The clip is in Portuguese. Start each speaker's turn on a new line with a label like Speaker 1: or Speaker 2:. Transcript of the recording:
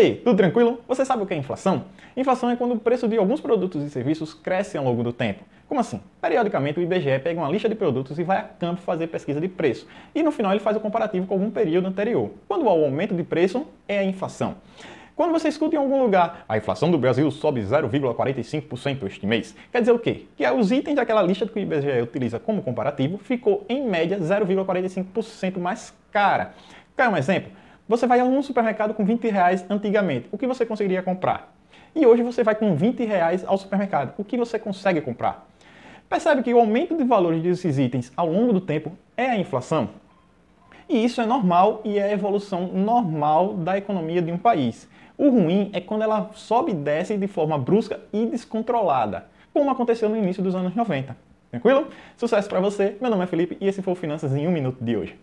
Speaker 1: Ei, tudo tranquilo? Você sabe o que é inflação? Inflação é quando o preço de alguns produtos e serviços cresce ao longo do tempo. Como assim? Periodicamente o IBGE pega uma lista de produtos e vai a campo fazer pesquisa de preço. E no final ele faz o comparativo com algum período anterior. Quando há o aumento de preço, é a inflação. Quando você escuta em algum lugar, a inflação do Brasil sobe 0,45% este mês, quer dizer o quê? Que os itens daquela lista que o IBGE utiliza como comparativo ficou, em média, 0,45% mais cara. Quer um exemplo? Você vai a um supermercado com 20 reais antigamente. O que você conseguiria comprar? E hoje você vai com 20 reais ao supermercado. O que você consegue comprar? Percebe que o aumento de valores desses itens ao longo do tempo é a inflação? E isso é normal e é a evolução normal da economia de um país. O ruim é quando ela sobe e desce de forma brusca e descontrolada, como aconteceu no início dos anos 90. Tranquilo? Sucesso para você. Meu nome é Felipe e esse foi o Finanças em um Minuto de hoje.